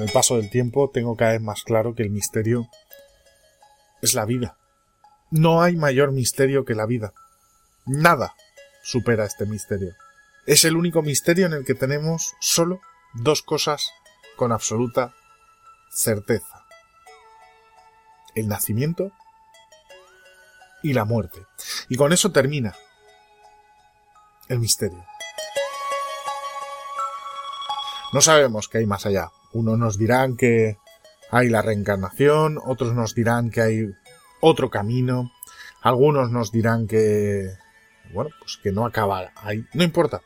Con el paso del tiempo tengo cada vez más claro que el misterio es la vida. No hay mayor misterio que la vida. Nada supera este misterio. Es el único misterio en el que tenemos solo dos cosas con absoluta certeza. El nacimiento y la muerte. Y con eso termina el misterio. No sabemos qué hay más allá. Unos nos dirán que hay la reencarnación, otros nos dirán que hay otro camino, algunos nos dirán que, bueno, pues que no acaba ahí. No importa.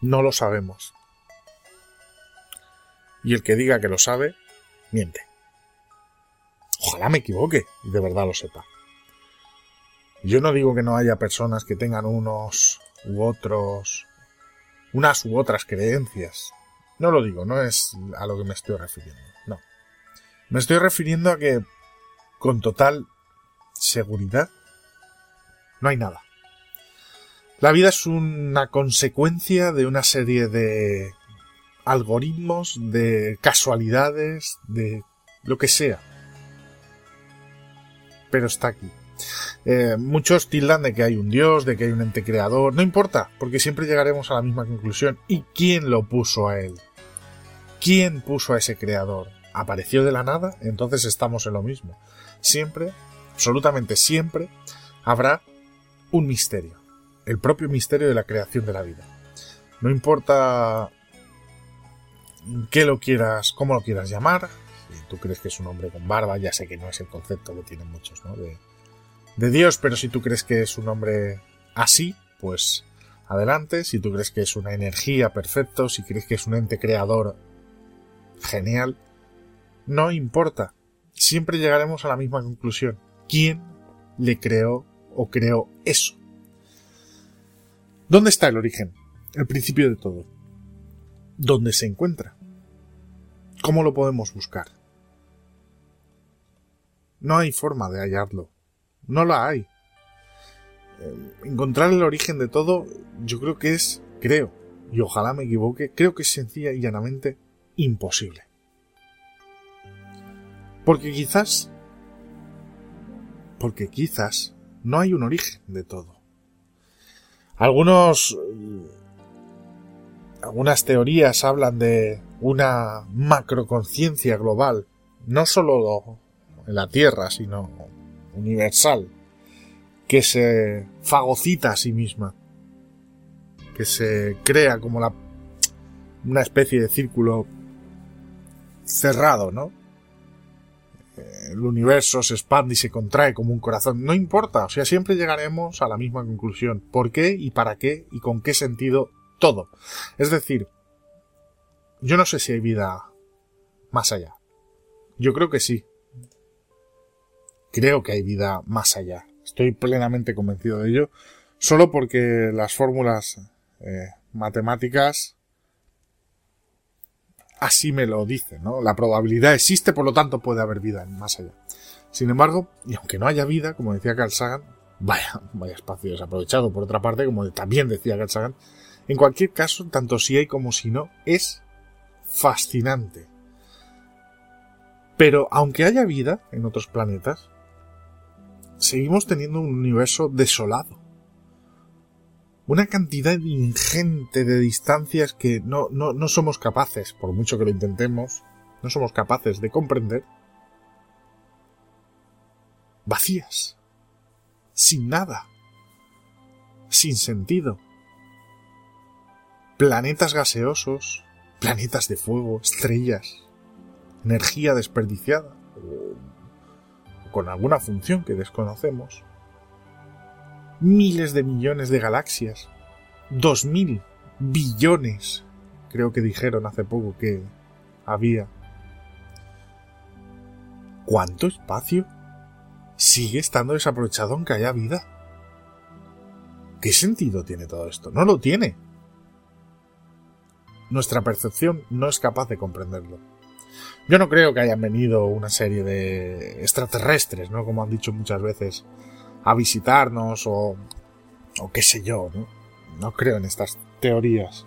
No lo sabemos. Y el que diga que lo sabe, miente. Ojalá me equivoque y de verdad lo sepa. Yo no digo que no haya personas que tengan unos u otros, unas u otras creencias. No lo digo, no es a lo que me estoy refiriendo. No. Me estoy refiriendo a que, con total seguridad, no hay nada. La vida es una consecuencia de una serie de algoritmos, de casualidades, de lo que sea. Pero está aquí. Eh, muchos tildan de que hay un dios, de que hay un ente creador, no importa, porque siempre llegaremos a la misma conclusión. ¿Y quién lo puso a él? ¿Quién puso a ese creador? ¿Apareció de la nada? Entonces estamos en lo mismo. Siempre, absolutamente siempre, habrá un misterio. El propio misterio de la creación de la vida. No importa qué lo quieras, cómo lo quieras llamar. Si tú crees que es un hombre con barba, ya sé que no es el concepto que tienen muchos, ¿no? De, de Dios, pero si tú crees que es un hombre así, pues adelante. Si tú crees que es una energía perfecto, si crees que es un ente creador genial, no importa. Siempre llegaremos a la misma conclusión. ¿Quién le creó o creó eso? ¿Dónde está el origen? El principio de todo. ¿Dónde se encuentra? ¿Cómo lo podemos buscar? No hay forma de hallarlo. No la hay. Eh, encontrar el origen de todo, yo creo que es, creo, y ojalá me equivoque, creo que es sencilla y llanamente imposible. Porque quizás, porque quizás no hay un origen de todo. Algunos, algunas teorías hablan de una macroconciencia global, no solo en la Tierra, sino universal, que se fagocita a sí misma, que se crea como la, una especie de círculo cerrado, ¿no? El universo se expande y se contrae como un corazón. No importa, o sea, siempre llegaremos a la misma conclusión. ¿Por qué y para qué y con qué sentido todo? Es decir, yo no sé si hay vida más allá. Yo creo que sí. Creo que hay vida más allá. Estoy plenamente convencido de ello. Solo porque las fórmulas eh, matemáticas así me lo dice, ¿no? La probabilidad existe, por lo tanto puede haber vida más allá. Sin embargo, y aunque no haya vida, como decía Carl Sagan, vaya, vaya espacio desaprovechado por otra parte, como también decía Carl Sagan, en cualquier caso, tanto si hay como si no, es fascinante. Pero aunque haya vida en otros planetas, seguimos teniendo un universo desolado una cantidad ingente de distancias que no, no, no somos capaces, por mucho que lo intentemos, no somos capaces de comprender. Vacías. Sin nada. Sin sentido. Planetas gaseosos planetas de fuego, estrellas, energía desperdiciada, o con alguna función que desconocemos, miles de millones de galaxias, dos mil billones, creo que dijeron hace poco que había. ¿Cuánto espacio sigue estando desaprovechado aunque haya vida? ¿Qué sentido tiene todo esto? No lo tiene. Nuestra percepción no es capaz de comprenderlo. Yo no creo que hayan venido una serie de extraterrestres, ¿no? Como han dicho muchas veces, a visitarnos o, o qué sé yo, ¿no? No creo en estas teorías.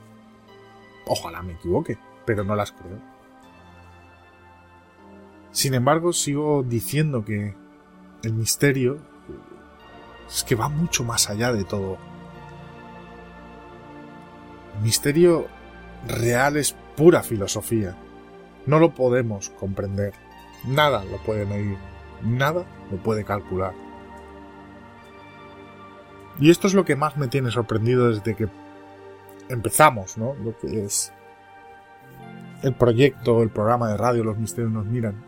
Ojalá me equivoque, pero no las creo. Sin embargo, sigo diciendo que el misterio es que va mucho más allá de todo. El misterio real es pura filosofía. No lo podemos comprender. Nada lo puede medir. Nada lo puede calcular. Y esto es lo que más me tiene sorprendido desde que empezamos, ¿no? Lo que es el proyecto, el programa de radio Los Misterios nos miran.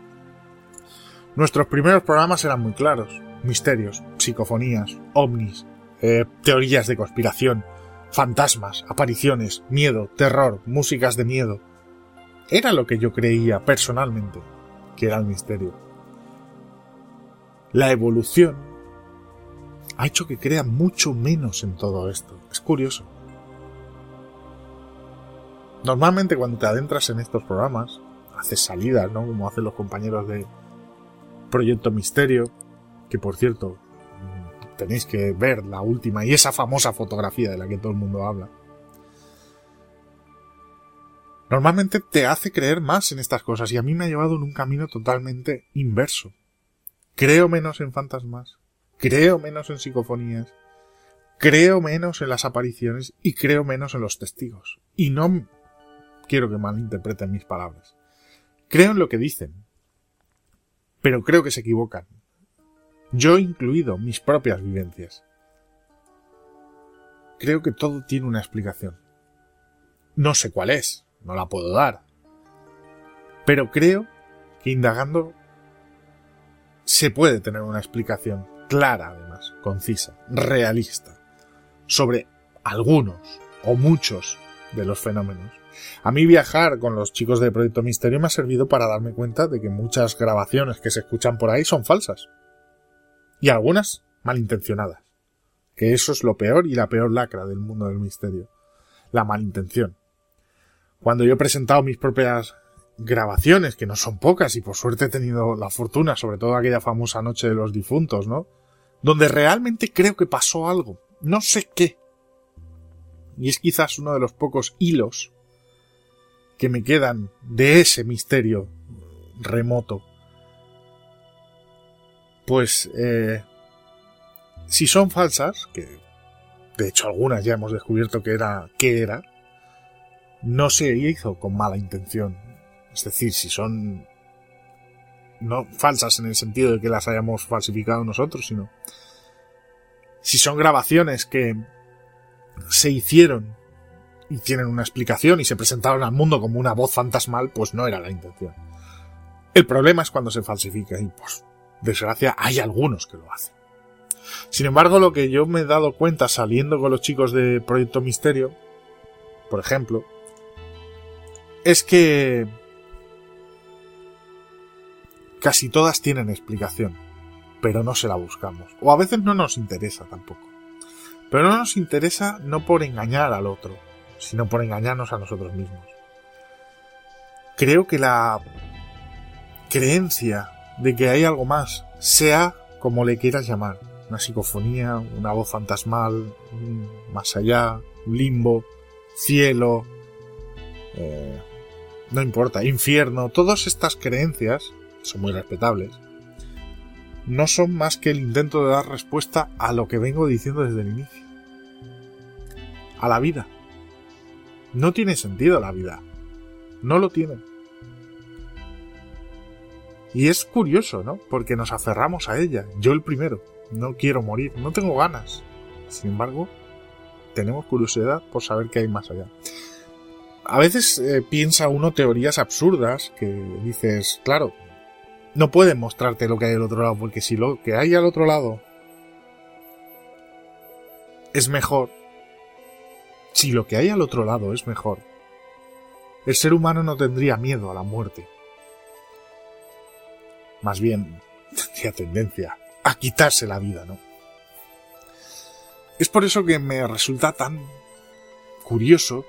Nuestros primeros programas eran muy claros. Misterios, psicofonías, ovnis, eh, teorías de conspiración, fantasmas, apariciones, miedo, terror, músicas de miedo. Era lo que yo creía personalmente que era el misterio. La evolución ha hecho que crea mucho menos en todo esto. Es curioso. Normalmente cuando te adentras en estos programas, haces salidas, ¿no? Como hacen los compañeros de Proyecto Misterio, que por cierto, tenéis que ver la última y esa famosa fotografía de la que todo el mundo habla. Normalmente te hace creer más en estas cosas y a mí me ha llevado en un camino totalmente inverso. Creo menos en fantasmas, creo menos en psicofonías, creo menos en las apariciones y creo menos en los testigos. Y no quiero que malinterpreten mis palabras. Creo en lo que dicen, pero creo que se equivocan. Yo incluido mis propias vivencias. Creo que todo tiene una explicación. No sé cuál es, no la puedo dar. Pero creo que indagando se puede tener una explicación clara, además, concisa, realista, sobre algunos o muchos de los fenómenos. A mí viajar con los chicos de Proyecto Misterio me ha servido para darme cuenta de que muchas grabaciones que se escuchan por ahí son falsas. Y algunas malintencionadas. Que eso es lo peor y la peor lacra del mundo del misterio. La malintención. Cuando yo he presentado mis propias grabaciones, que no son pocas, y por suerte he tenido la fortuna, sobre todo aquella famosa noche de los difuntos, ¿no? Donde realmente creo que pasó algo. No sé qué. Y es quizás uno de los pocos hilos que me quedan de ese misterio remoto. Pues, eh, si son falsas, que de hecho algunas ya hemos descubierto que era, que era, no se hizo con mala intención. Es decir, si son no falsas en el sentido de que las hayamos falsificado nosotros, sino si son grabaciones que se hicieron y tienen una explicación y se presentaron al mundo como una voz fantasmal, pues no era la intención. El problema es cuando se falsifica y, pues, desgracia, hay algunos que lo hacen. Sin embargo, lo que yo me he dado cuenta saliendo con los chicos de Proyecto Misterio, por ejemplo, es que casi todas tienen explicación, pero no se la buscamos. O a veces no nos interesa tampoco. Pero no nos interesa no por engañar al otro, sino por engañarnos a nosotros mismos. Creo que la creencia de que hay algo más, sea como le quieras llamar, una psicofonía, una voz fantasmal, más allá, limbo, cielo, eh, no importa, infierno, todas estas creencias, son muy respetables, no son más que el intento de dar respuesta a lo que vengo diciendo desde el inicio. A la vida. No tiene sentido la vida. No lo tiene. Y es curioso, ¿no? Porque nos aferramos a ella. Yo el primero. No quiero morir. No tengo ganas. Sin embargo, tenemos curiosidad por saber qué hay más allá. a veces eh, piensa uno teorías absurdas que dices, claro, no pueden mostrarte lo que hay al otro lado, porque si lo que hay al otro lado es mejor, si lo que hay al otro lado es mejor, el ser humano no tendría miedo a la muerte. Más bien, tendría tendencia a quitarse la vida, ¿no? Es por eso que me resulta tan curioso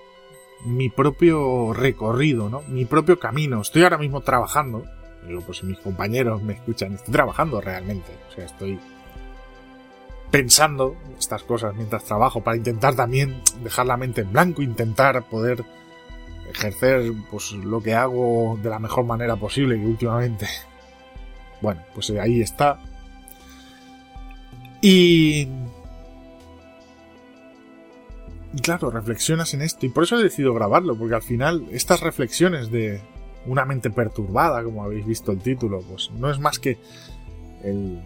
mi propio recorrido, ¿no? Mi propio camino. Estoy ahora mismo trabajando. Digo, pues si mis compañeros me escuchan, estoy trabajando realmente. O sea, estoy pensando estas cosas mientras trabajo para intentar también dejar la mente en blanco, intentar poder ejercer pues lo que hago de la mejor manera posible que últimamente bueno pues ahí está y y claro, reflexionas en esto y por eso he decidido grabarlo, porque al final estas reflexiones de una mente perturbada, como habéis visto el título, pues no es más que el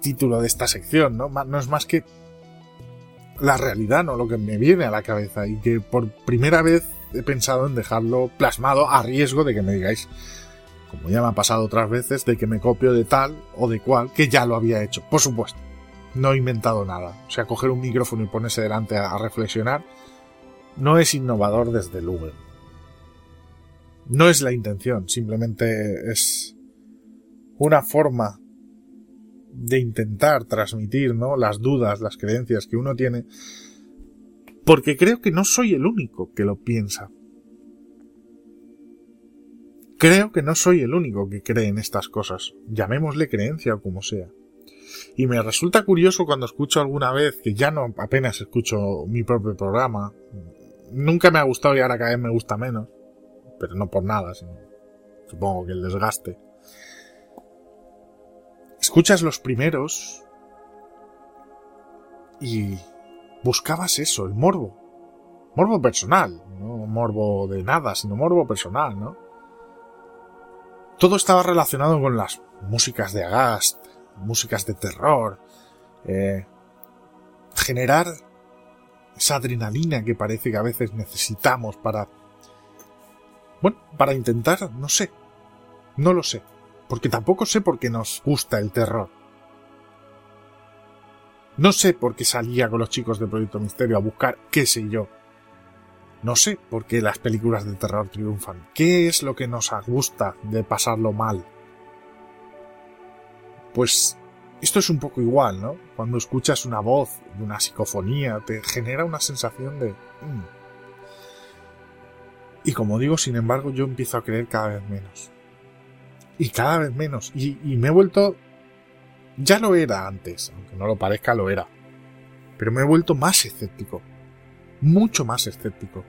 título de esta sección, ¿no? No es más que la realidad, ¿no? Lo que me viene a la cabeza y que por primera vez he pensado en dejarlo plasmado a riesgo de que me digáis, como ya me ha pasado otras veces, de que me copio de tal o de cual que ya lo había hecho. Por supuesto no he inventado nada. O sea, coger un micrófono y ponerse delante a, reflexionar no es innovador desde luego. No es la intención, simplemente es una forma de intentar transmitir, ¿no? Las dudas, las creencias que uno tiene, porque creo que no soy el único que lo piensa. Creo que no soy el único que cree en estas cosas, llamémosle creencia o como sea. Y me resulta curioso cuando escucho alguna vez, que ya no apenas escucho mi propio programa, nunca me ha gustado y ahora cada vez me gusta menos, pero no por nada, sino supongo que el desgaste. Escuchas los primeros y buscabas eso, el morbo. Morbo personal, no morbo de nada, sino morbo personal, ¿no? Todo estaba relacionado con las músicas de Agast, músicas de terror, eh, generar esa adrenalina que parece que a veces necesitamos para... Bueno, para intentar, no sé, no lo sé, porque tampoco sé por qué nos gusta el terror. No sé por qué salía con los chicos de Proyecto Misterio a buscar qué sé yo. No sé por qué las películas de terror triunfan. ¿Qué es lo que nos gusta de pasarlo mal? Pues esto es un poco igual, ¿no? Cuando escuchas una voz, una psicofonía, te genera una sensación de... Mm". Y como digo, sin embargo, yo empiezo a creer cada vez menos. Y cada vez menos. Y, me he vuelto... Ya lo era antes, aunque no lo parezca, lo era. Pero me he vuelto más escéptico. Mucho más escéptico.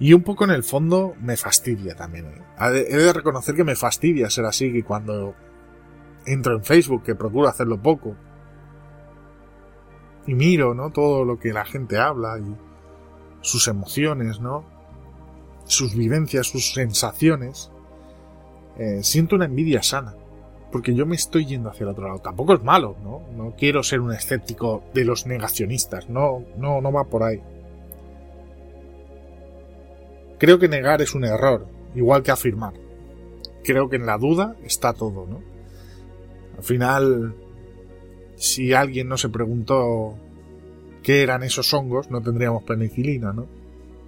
Y un poco en el fondo me fastidia también. He de reconocer que me fastidia ser así, que cuando entro en Facebook, que procuro hacerlo poco, y miro, ¿no? Todo lo que la gente habla y sus emociones, ¿no? Sus vivencias, sus sensaciones. Eh, siento una envidia sana. Porque yo me estoy yendo hacia el otro lado. Tampoco es malo, ¿no? No quiero ser un escéptico de los negacionistas. No, no, no va por ahí. Creo que negar es un error, igual que afirmar. Creo que en la duda está todo, ¿no? Al final, si alguien no se preguntó qué eran esos hongos, no tendríamos penicilina, ¿no?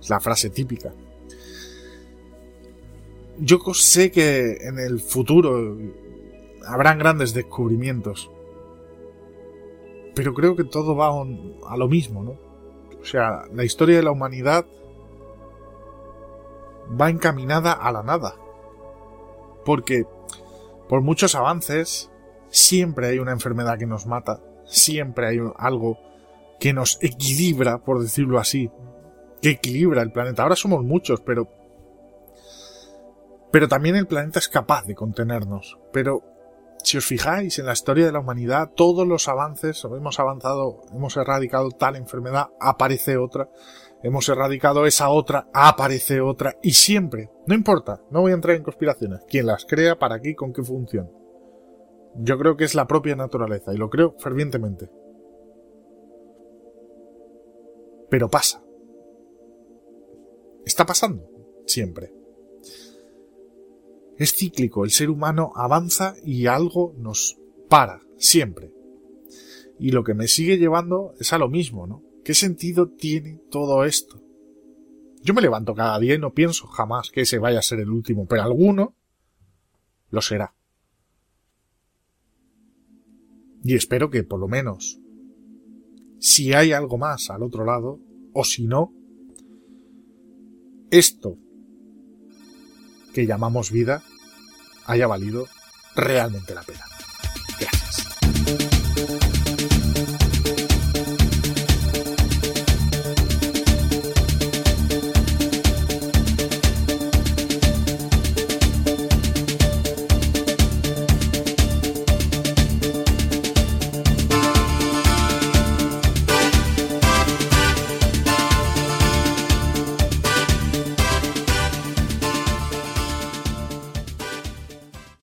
Es la frase típica. Yo sé que en el futuro habrán grandes descubrimientos. Pero creo que todo va a lo mismo, ¿no? O sea, la historia de la humanidad va encaminada a la nada. Porque por muchos avances, siempre hay una enfermedad que nos mata, siempre hay algo que nos equilibra, por decirlo así, que equilibra el planeta. Ahora somos muchos, pero... Pero también el planeta es capaz de contenernos. Pero si os fijáis en la historia de la humanidad, todos los avances, hemos avanzado, hemos erradicado tal enfermedad, aparece otra, hemos erradicado esa otra, aparece otra, y siempre, no importa, no voy a entrar en conspiraciones, quién las crea, para qué, con qué función. Yo creo que es la propia naturaleza, y lo creo fervientemente. Pero pasa. Está pasando, siempre. Es cíclico, el ser humano avanza y algo nos para, siempre. Y lo que me sigue llevando es a lo mismo, ¿no? ¿Qué sentido tiene todo esto? Yo me levanto cada día y no pienso jamás que ese vaya a ser el último, pero alguno lo será. Y espero que por lo menos, si hay algo más al otro lado, o si no, esto que llamamos vida haya valido realmente la pena.